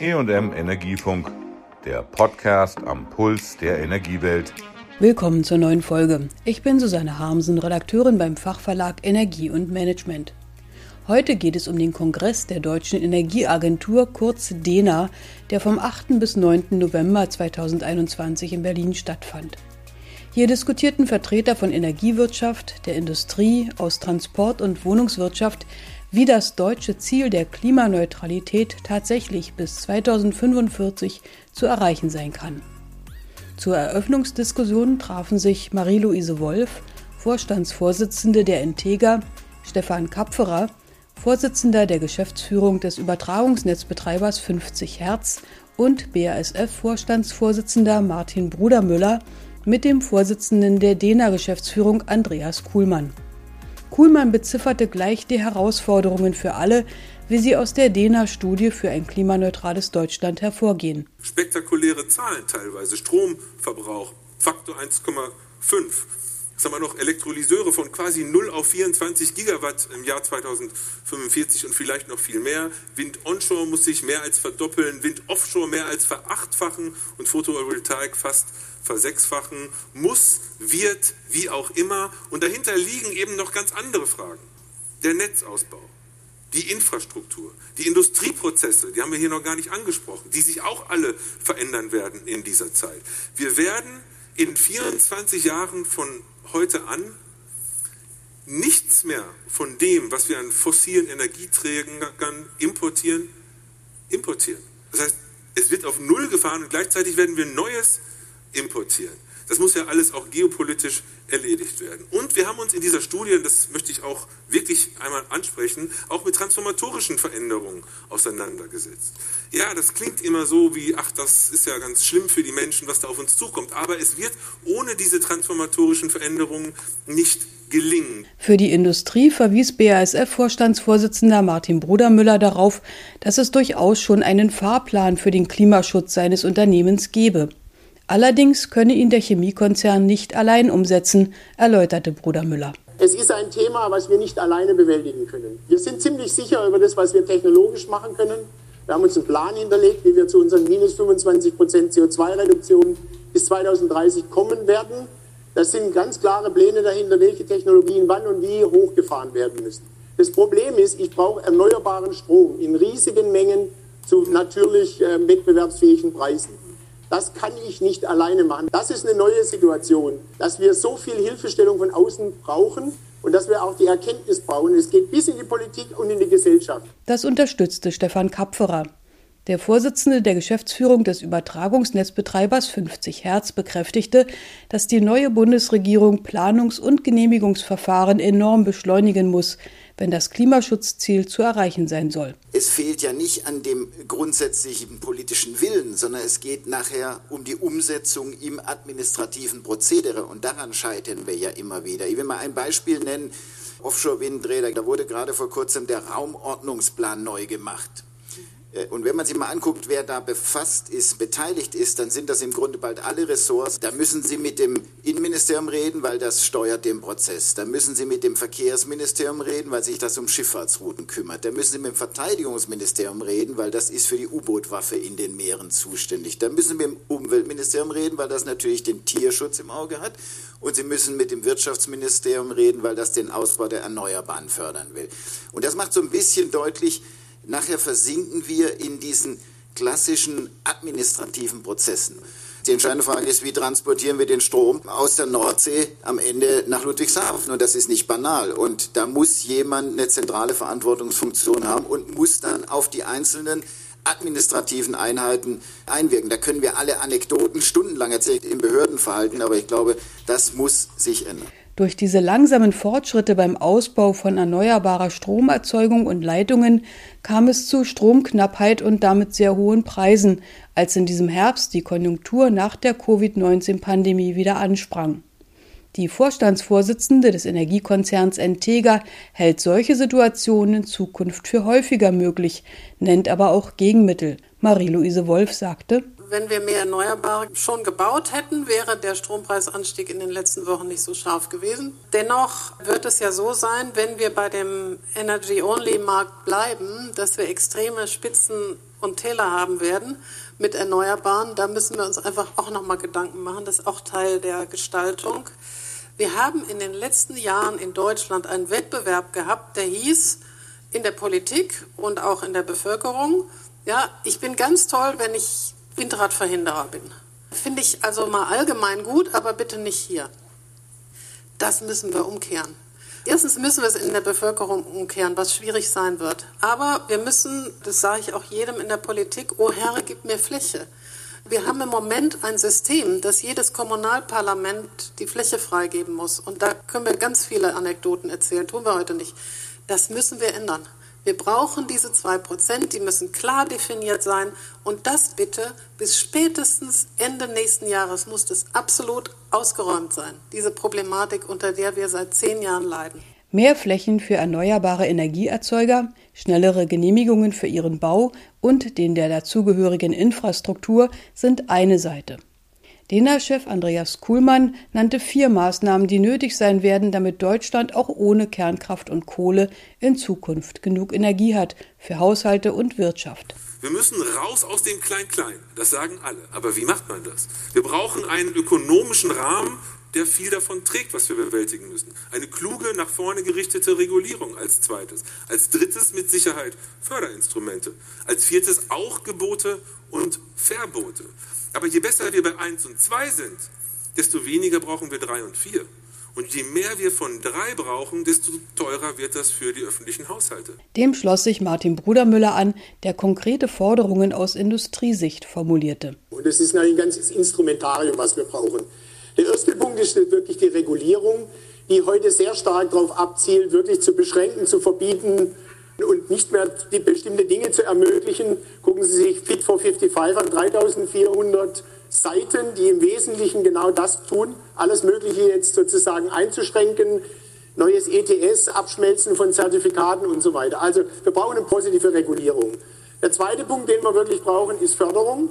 EM Energiefunk, der Podcast am Puls der Energiewelt. Willkommen zur neuen Folge. Ich bin Susanne Harmsen, Redakteurin beim Fachverlag Energie und Management. Heute geht es um den Kongress der Deutschen Energieagentur, kurz DENA, der vom 8. bis 9. November 2021 in Berlin stattfand. Hier diskutierten Vertreter von Energiewirtschaft, der Industrie, aus Transport- und Wohnungswirtschaft wie das deutsche Ziel der Klimaneutralität tatsächlich bis 2045 zu erreichen sein kann. Zur Eröffnungsdiskussion trafen sich Marie-Louise Wolf, Vorstandsvorsitzende der Integra, Stefan Kapferer, Vorsitzender der Geschäftsführung des Übertragungsnetzbetreibers 50 Hertz und BASF-Vorstandsvorsitzender Martin Brudermüller mit dem Vorsitzenden der DENA-Geschäftsführung Andreas Kuhlmann. Kuhlmann bezifferte gleich die Herausforderungen für alle, wie sie aus der DENA-Studie für ein klimaneutrales Deutschland hervorgehen. Spektakuläre Zahlen teilweise. Stromverbrauch, Faktor 1,5. Was haben wir noch? Elektrolyseure von quasi 0 auf 24 Gigawatt im Jahr 2045 und vielleicht noch viel mehr. Wind onshore muss sich mehr als verdoppeln, Wind offshore mehr als verachtfachen und Photovoltaik fast versechsfachen. Muss, wird, wie auch immer. Und dahinter liegen eben noch ganz andere Fragen. Der Netzausbau, die Infrastruktur, die Industrieprozesse, die haben wir hier noch gar nicht angesprochen, die sich auch alle verändern werden in dieser Zeit. Wir werden in 24 Jahren von heute an nichts mehr von dem, was wir an fossilen Energieträgern importieren, importieren. Das heißt, es wird auf Null gefahren und gleichzeitig werden wir Neues importieren. Das muss ja alles auch geopolitisch erledigt werden. Und wir haben uns in dieser Studie, das möchte ich auch wirklich einmal ansprechen, auch mit transformatorischen Veränderungen auseinandergesetzt. Ja, das klingt immer so wie, ach, das ist ja ganz schlimm für die Menschen, was da auf uns zukommt. Aber es wird ohne diese transformatorischen Veränderungen nicht gelingen. Für die Industrie verwies BASF-Vorstandsvorsitzender Martin Brudermüller darauf, dass es durchaus schon einen Fahrplan für den Klimaschutz seines Unternehmens gebe. Allerdings könne ihn der Chemiekonzern nicht allein umsetzen, erläuterte Bruder Müller. Es ist ein Thema, was wir nicht alleine bewältigen können. Wir sind ziemlich sicher über das, was wir technologisch machen können. Wir haben uns einen Plan hinterlegt, wie wir zu unseren minus 25 Prozent CO2-Reduktion bis 2030 kommen werden. Das sind ganz klare Pläne dahinter, welche Technologien wann und wie hochgefahren werden müssen. Das Problem ist, ich brauche erneuerbaren Strom in riesigen Mengen zu natürlich äh, wettbewerbsfähigen Preisen. Das kann ich nicht alleine machen. Das ist eine neue Situation, dass wir so viel Hilfestellung von außen brauchen und dass wir auch die Erkenntnis brauchen. Es geht bis in die Politik und in die Gesellschaft. Das unterstützte Stefan Kapferer. Der Vorsitzende der Geschäftsführung des Übertragungsnetzbetreibers 50 Hertz bekräftigte, dass die neue Bundesregierung Planungs- und Genehmigungsverfahren enorm beschleunigen muss, wenn das Klimaschutzziel zu erreichen sein soll. Es fehlt ja nicht an dem grundsätzlichen politischen Willen, sondern es geht nachher um die Umsetzung im administrativen Prozedere und daran scheitern wir ja immer wieder. Ich will mal ein Beispiel nennen. Offshore-Windräder, da wurde gerade vor kurzem der Raumordnungsplan neu gemacht. Äh, und wenn man sich mal anguckt, wer da befasst ist, beteiligt ist, dann sind das im Grunde bald alle Ressorts. Da müssen Sie mit dem Innenministerium reden, weil das steuert den Prozess. Da müssen Sie mit dem Verkehrsministerium reden, weil sich das um Schifffahrtsrouten kümmert. Da müssen Sie mit dem Verteidigungsministerium reden, weil das ist für die U-Boot-Waffe in den Meeren zuständig. Da müssen Sie mit dem Umweltministerium reden, weil das natürlich den Tierschutz im Auge hat. Und Sie müssen mit dem Wirtschaftsministerium reden, weil das den Ausbau der Erneuerbaren fördern will. Und das macht so ein bisschen deutlich, Nachher versinken wir in diesen klassischen administrativen Prozessen. Die entscheidende Frage ist, wie transportieren wir den Strom aus der Nordsee am Ende nach Ludwigshafen? Und das ist nicht banal. Und da muss jemand eine zentrale Verantwortungsfunktion haben und muss dann auf die einzelnen administrativen Einheiten einwirken. Da können wir alle Anekdoten stundenlang erzählen im Behördenverhalten, aber ich glaube, das muss sich ändern. Durch diese langsamen Fortschritte beim Ausbau von erneuerbarer Stromerzeugung und Leitungen kam es zu Stromknappheit und damit sehr hohen Preisen, als in diesem Herbst die Konjunktur nach der Covid-19-Pandemie wieder ansprang. Die Vorstandsvorsitzende des Energiekonzerns Entega hält solche Situationen in Zukunft für häufiger möglich, nennt aber auch Gegenmittel. Marie-Louise Wolf sagte, wenn wir mehr Erneuerbare schon gebaut hätten, wäre der Strompreisanstieg in den letzten Wochen nicht so scharf gewesen. Dennoch wird es ja so sein, wenn wir bei dem Energy-Only-Markt bleiben, dass wir extreme Spitzen und Täler haben werden mit Erneuerbaren. Da müssen wir uns einfach auch nochmal Gedanken machen. Das ist auch Teil der Gestaltung. Wir haben in den letzten Jahren in Deutschland einen Wettbewerb gehabt, der hieß in der Politik und auch in der Bevölkerung, ja, ich bin ganz toll, wenn ich Windradverhinderer bin. Finde ich also mal allgemein gut, aber bitte nicht hier. Das müssen wir umkehren. Erstens müssen wir es in der Bevölkerung umkehren, was schwierig sein wird. Aber wir müssen, das sage ich auch jedem in der Politik, oh Herr, gib mir Fläche. Wir haben im Moment ein System, dass jedes Kommunalparlament die Fläche freigeben muss. Und da können wir ganz viele Anekdoten erzählen, tun wir heute nicht. Das müssen wir ändern. Wir brauchen diese zwei Prozent, die müssen klar definiert sein und das bitte bis spätestens Ende nächsten Jahres muss das absolut ausgeräumt sein. Diese Problematik, unter der wir seit zehn Jahren leiden. Mehr Flächen für erneuerbare Energieerzeuger, schnellere Genehmigungen für ihren Bau und den der dazugehörigen Infrastruktur sind eine Seite. DENA-Chef Andreas Kuhlmann nannte vier Maßnahmen, die nötig sein werden, damit Deutschland auch ohne Kernkraft und Kohle in Zukunft genug Energie hat für Haushalte und Wirtschaft. Wir müssen raus aus dem Klein-Klein. Das sagen alle. Aber wie macht man das? Wir brauchen einen ökonomischen Rahmen, der viel davon trägt, was wir bewältigen müssen. Eine kluge, nach vorne gerichtete Regulierung als zweites. Als drittes mit Sicherheit Förderinstrumente. Als viertes auch Gebote und Verbote. Aber je besser wir bei 1 und 2 sind, desto weniger brauchen wir 3 und 4. Und je mehr wir von 3 brauchen, desto teurer wird das für die öffentlichen Haushalte. Dem schloss sich Martin Brudermüller an, der konkrete Forderungen aus Industriesicht formulierte. Und es ist ein ganzes Instrumentarium, was wir brauchen. Der erste Punkt ist wirklich die Regulierung, die heute sehr stark darauf abzielt, wirklich zu beschränken, zu verbieten, und nicht mehr die bestimmte Dinge zu ermöglichen. Gucken Sie sich Fit for 55 an, 3400 Seiten, die im Wesentlichen genau das tun, alles Mögliche jetzt sozusagen einzuschränken, neues ETS, Abschmelzen von Zertifikaten und so weiter. Also wir brauchen eine positive Regulierung. Der zweite Punkt, den wir wirklich brauchen, ist Förderung.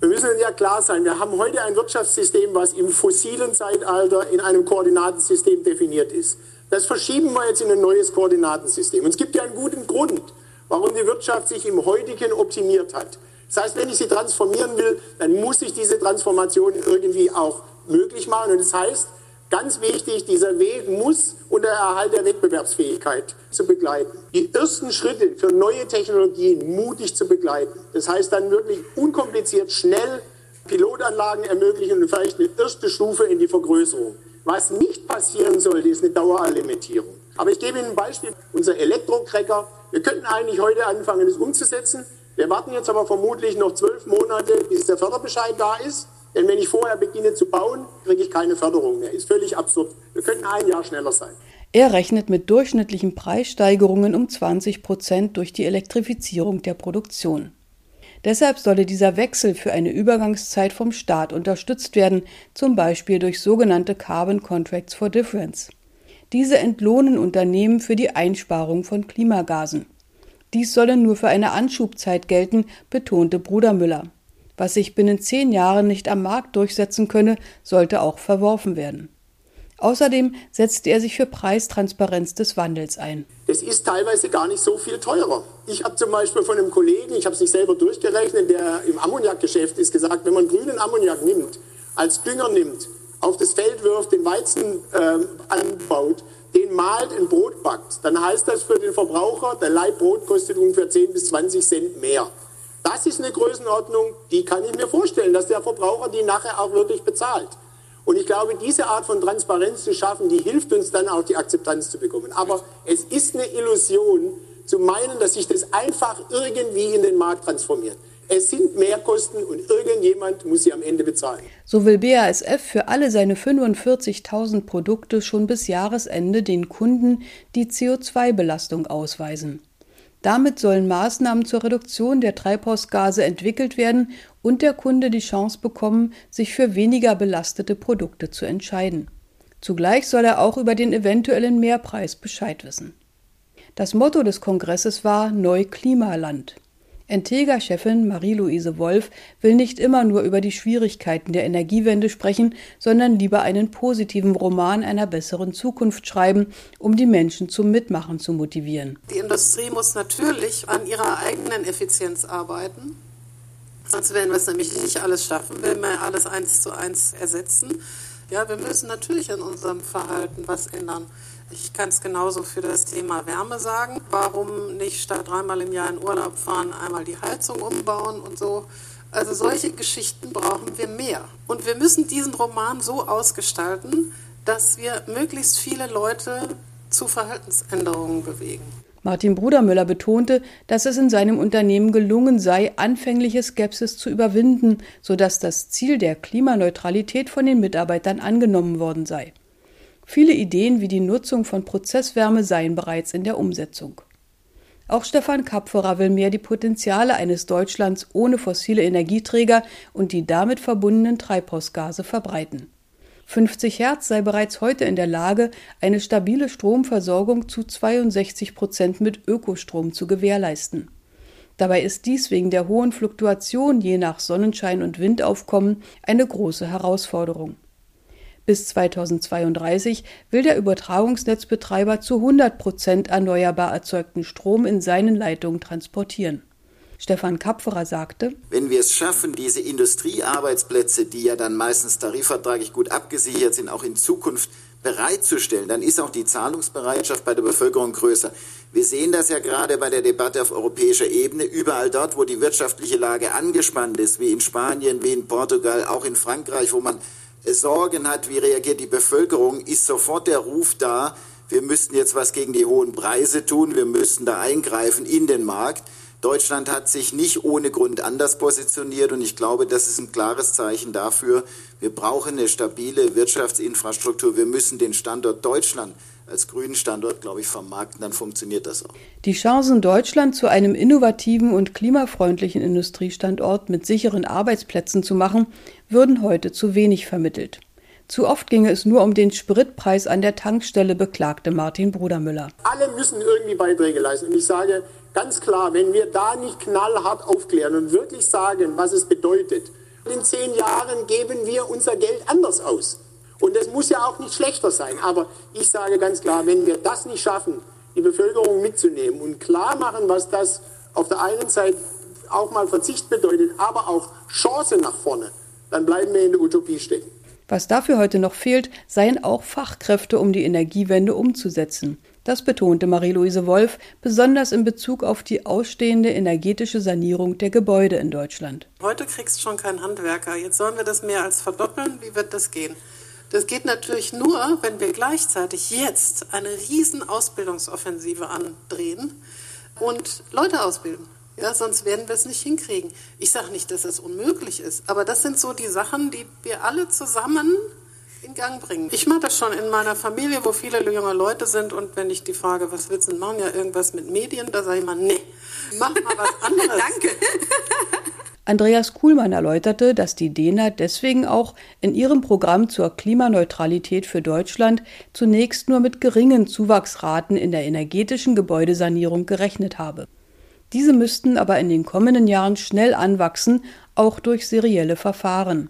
Wir müssen ja klar sein, wir haben heute ein Wirtschaftssystem, was im fossilen Zeitalter in einem Koordinatensystem definiert ist. Das verschieben wir jetzt in ein neues Koordinatensystem. Und es gibt ja einen guten Grund, warum die Wirtschaft sich im heutigen optimiert hat. Das heißt, wenn ich sie transformieren will, dann muss ich diese Transformation irgendwie auch möglich machen. Und das heißt, ganz wichtig, dieser Weg muss unter Erhalt der Wettbewerbsfähigkeit zu begleiten. Die ersten Schritte für neue Technologien mutig zu begleiten. Das heißt dann wirklich unkompliziert, schnell Pilotanlagen ermöglichen und vielleicht eine erste Stufe in die Vergrößerung. Was nicht passieren sollte, ist eine Dauerlimitierung. Aber ich gebe Ihnen ein Beispiel. Unser Elektrocracker, wir könnten eigentlich heute anfangen, es umzusetzen. Wir warten jetzt aber vermutlich noch zwölf Monate, bis der Förderbescheid da ist. Denn wenn ich vorher beginne zu bauen, kriege ich keine Förderung mehr. Ist völlig absurd. Wir könnten ein Jahr schneller sein. Er rechnet mit durchschnittlichen Preissteigerungen um 20 Prozent durch die Elektrifizierung der Produktion. Deshalb solle dieser Wechsel für eine Übergangszeit vom Staat unterstützt werden, zum Beispiel durch sogenannte Carbon Contracts for Difference. Diese entlohnen Unternehmen für die Einsparung von Klimagasen. Dies solle nur für eine Anschubzeit gelten, betonte Bruder Müller. Was sich binnen zehn Jahren nicht am Markt durchsetzen könne, sollte auch verworfen werden. Außerdem setzte er sich für Preistransparenz des Wandels ein. Es ist teilweise gar nicht so viel teurer. Ich habe zum Beispiel von einem Kollegen, ich habe es nicht selber durchgerechnet, der im Ammoniakgeschäft ist, gesagt, wenn man grünen Ammoniak nimmt, als Dünger nimmt, auf das Feld wirft, den Weizen äh, anbaut, den malt, ein Brot backt, dann heißt das für den Verbraucher, der Leibbrot kostet ungefähr 10 bis 20 Cent mehr. Das ist eine Größenordnung, die kann ich mir vorstellen, dass der Verbraucher die nachher auch wirklich bezahlt. Und ich glaube, diese Art von Transparenz zu schaffen, die hilft uns dann auch, die Akzeptanz zu bekommen. Aber es ist eine Illusion zu meinen, dass sich das einfach irgendwie in den Markt transformiert. Es sind Mehrkosten und irgendjemand muss sie am Ende bezahlen. So will BASF für alle seine 45.000 Produkte schon bis Jahresende den Kunden die CO2-Belastung ausweisen. Damit sollen Maßnahmen zur Reduktion der Treibhausgase entwickelt werden und der Kunde die Chance bekommen, sich für weniger belastete Produkte zu entscheiden. Zugleich soll er auch über den eventuellen Mehrpreis Bescheid wissen. Das Motto des Kongresses war Neuklimaland. Entega-Chefin Marie-Louise Wolf will nicht immer nur über die Schwierigkeiten der Energiewende sprechen, sondern lieber einen positiven Roman einer besseren Zukunft schreiben, um die Menschen zum Mitmachen zu motivieren. Die Industrie muss natürlich an ihrer eigenen Effizienz arbeiten. Sonst werden wir es nämlich nicht alles schaffen, wenn wir alles eins zu eins ersetzen. Ja, wir müssen natürlich an unserem Verhalten was ändern. Ich kann es genauso für das Thema Wärme sagen. Warum nicht statt dreimal im Jahr in Urlaub fahren, einmal die Heizung umbauen und so? Also solche Geschichten brauchen wir mehr. Und wir müssen diesen Roman so ausgestalten, dass wir möglichst viele Leute zu Verhaltensänderungen bewegen. Martin Brudermüller betonte, dass es in seinem Unternehmen gelungen sei, anfängliche Skepsis zu überwinden, sodass das Ziel der Klimaneutralität von den Mitarbeitern angenommen worden sei. Viele Ideen wie die Nutzung von Prozesswärme seien bereits in der Umsetzung. Auch Stefan Kapferer will mehr die Potenziale eines Deutschlands ohne fossile Energieträger und die damit verbundenen Treibhausgase verbreiten. 50 Hertz sei bereits heute in der Lage, eine stabile Stromversorgung zu 62 Prozent mit Ökostrom zu gewährleisten. Dabei ist dies wegen der hohen Fluktuation je nach Sonnenschein und Windaufkommen eine große Herausforderung. Bis 2032 will der Übertragungsnetzbetreiber zu 100 Prozent erneuerbar erzeugten Strom in seinen Leitungen transportieren. Stefan Kapferer sagte, wenn wir es schaffen, diese Industriearbeitsplätze, die ja dann meistens tarifvertraglich gut abgesichert sind, auch in Zukunft bereitzustellen, dann ist auch die Zahlungsbereitschaft bei der Bevölkerung größer. Wir sehen das ja gerade bei der Debatte auf europäischer Ebene. Überall dort, wo die wirtschaftliche Lage angespannt ist, wie in Spanien, wie in Portugal, auch in Frankreich, wo man Sorgen hat, wie reagiert die Bevölkerung, ist sofort der Ruf da, wir müssten jetzt was gegen die hohen Preise tun, wir müssten da eingreifen in den Markt. Deutschland hat sich nicht ohne Grund anders positioniert und ich glaube, das ist ein klares Zeichen dafür, wir brauchen eine stabile Wirtschaftsinfrastruktur, wir müssen den Standort Deutschland als grünen Standort, glaube ich, vermarkten, dann funktioniert das auch. Die Chancen, Deutschland zu einem innovativen und klimafreundlichen Industriestandort mit sicheren Arbeitsplätzen zu machen, würden heute zu wenig vermittelt. Zu oft ginge es nur um den Spritpreis an der Tankstelle, beklagte Martin Brudermüller. Alle müssen irgendwie Beiträge leisten. Und ich sage ganz klar, wenn wir da nicht knallhart aufklären und wirklich sagen, was es bedeutet, in zehn Jahren geben wir unser Geld anders aus. Und das muss ja auch nicht schlechter sein. Aber ich sage ganz klar, wenn wir das nicht schaffen, die Bevölkerung mitzunehmen und klar machen, was das auf der einen Seite auch mal Verzicht bedeutet, aber auch Chance nach vorne, dann bleiben wir in der Utopie stecken. Was dafür heute noch fehlt, seien auch Fachkräfte, um die Energiewende umzusetzen. Das betonte Marie-Louise Wolf besonders in Bezug auf die ausstehende energetische Sanierung der Gebäude in Deutschland. Heute kriegst du schon keinen Handwerker. Jetzt sollen wir das mehr als verdoppeln. Wie wird das gehen? Das geht natürlich nur, wenn wir gleichzeitig jetzt eine riesen Ausbildungsoffensive andrehen und Leute ausbilden. Ja, sonst werden wir es nicht hinkriegen. Ich sage nicht, dass es unmöglich ist, aber das sind so die Sachen, die wir alle zusammen in Gang bringen. Ich mache das schon in meiner Familie, wo viele junge Leute sind und wenn ich die frage, was willst du denn machen, ja irgendwas mit Medien, da sage ich mal, nee, mach mal was anderes. Danke. Andreas Kuhlmann erläuterte, dass die DENA deswegen auch in ihrem Programm zur Klimaneutralität für Deutschland zunächst nur mit geringen Zuwachsraten in der energetischen Gebäudesanierung gerechnet habe. Diese müssten aber in den kommenden Jahren schnell anwachsen, auch durch serielle Verfahren.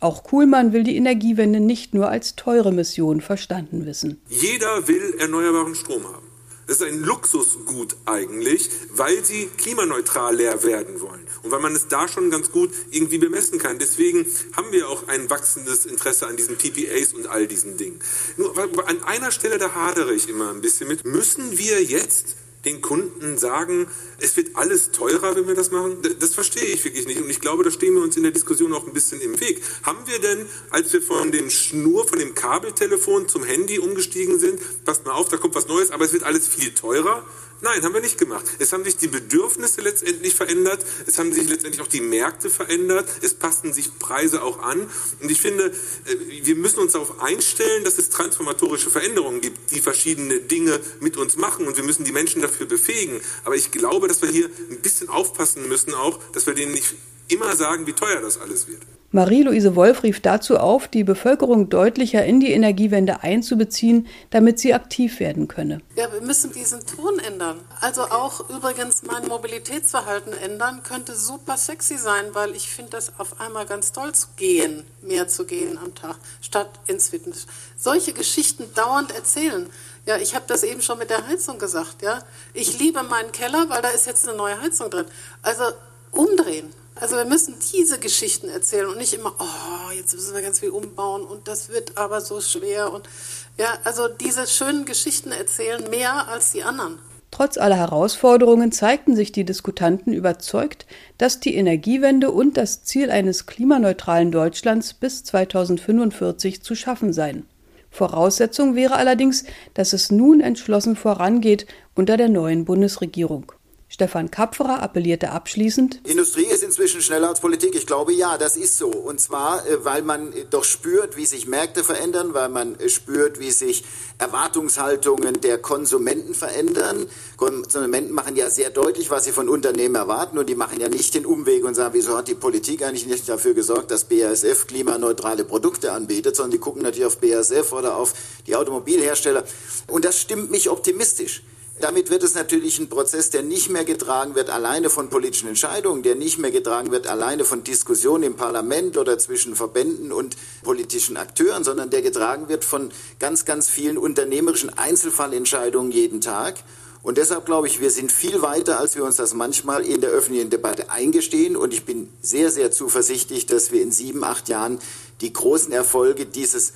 Auch Kuhlmann will die Energiewende nicht nur als teure Mission verstanden wissen. Jeder will erneuerbaren Strom haben. Das ist ein Luxusgut eigentlich, weil sie klimaneutral leer werden wollen und weil man es da schon ganz gut irgendwie bemessen kann. Deswegen haben wir auch ein wachsendes Interesse an diesen PPAs und all diesen Dingen. Nur an einer Stelle, da hadere ich immer ein bisschen mit, müssen wir jetzt den Kunden sagen, es wird alles teurer, wenn wir das machen? Das verstehe ich wirklich nicht. Und ich glaube, da stehen wir uns in der Diskussion auch ein bisschen im Weg. Haben wir denn, als wir von dem Schnur, von dem Kabeltelefon zum Handy umgestiegen sind, passt mal auf, da kommt was Neues, aber es wird alles viel teurer? Nein, haben wir nicht gemacht. Es haben sich die Bedürfnisse letztendlich verändert. Es haben sich letztendlich auch die Märkte verändert. Es passen sich Preise auch an. Und ich finde, äh, wir müssen uns darauf einstellen, dass es transformatorische Veränderungen gibt, die verschiedene Dinge mit uns machen. Und wir müssen die Menschen dafür befähigen. Aber ich glaube, dass wir hier ein bisschen aufpassen müssen auch, dass wir denen nicht immer sagen, wie teuer das alles wird. Marie-Louise Wolf rief dazu auf, die Bevölkerung deutlicher in die Energiewende einzubeziehen, damit sie aktiv werden könne. Ja, wir müssen diesen Ton ändern. Also auch übrigens mein Mobilitätsverhalten ändern könnte super sexy sein, weil ich finde das auf einmal ganz toll zu gehen, mehr zu gehen am Tag, statt ins Fitness. Solche Geschichten dauernd erzählen. Ja, ich habe das eben schon mit der Heizung gesagt. Ja, ich liebe meinen Keller, weil da ist jetzt eine neue Heizung drin. Also umdrehen. Also wir müssen diese Geschichten erzählen und nicht immer, oh, jetzt müssen wir ganz viel umbauen und das wird aber so schwer und ja, also diese schönen Geschichten erzählen mehr als die anderen. Trotz aller Herausforderungen zeigten sich die Diskutanten überzeugt, dass die Energiewende und das Ziel eines klimaneutralen Deutschlands bis 2045 zu schaffen seien. Voraussetzung wäre allerdings, dass es nun entschlossen vorangeht unter der neuen Bundesregierung. Stefan Kapferer appellierte abschließend. Industrie ist inzwischen schneller als Politik. Ich glaube, ja, das ist so. Und zwar, äh, weil man äh, doch spürt, wie sich Märkte verändern, weil man äh, spürt, wie sich Erwartungshaltungen der Konsumenten verändern. Konsumenten machen ja sehr deutlich, was sie von Unternehmen erwarten. Und die machen ja nicht den Umweg und sagen, wieso hat die Politik eigentlich nicht dafür gesorgt, dass BASF klimaneutrale Produkte anbietet, sondern die gucken natürlich auf BASF oder auf die Automobilhersteller. Und das stimmt mich optimistisch. Damit wird es natürlich ein Prozess, der nicht mehr getragen wird alleine von politischen Entscheidungen, der nicht mehr getragen wird alleine von Diskussionen im Parlament oder zwischen Verbänden und politischen Akteuren, sondern der getragen wird von ganz, ganz vielen unternehmerischen Einzelfallentscheidungen jeden Tag. Und deshalb glaube ich, wir sind viel weiter, als wir uns das manchmal in der öffentlichen Debatte eingestehen. Und ich bin sehr, sehr zuversichtlich, dass wir in sieben, acht Jahren die großen Erfolge dieses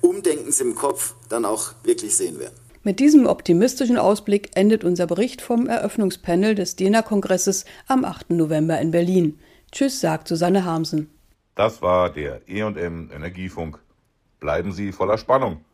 Umdenkens im Kopf dann auch wirklich sehen werden. Mit diesem optimistischen Ausblick endet unser Bericht vom Eröffnungspanel des DENA-Kongresses am 8. November in Berlin. Tschüss, sagt Susanne Harmsen. Das war der EM Energiefunk. Bleiben Sie voller Spannung.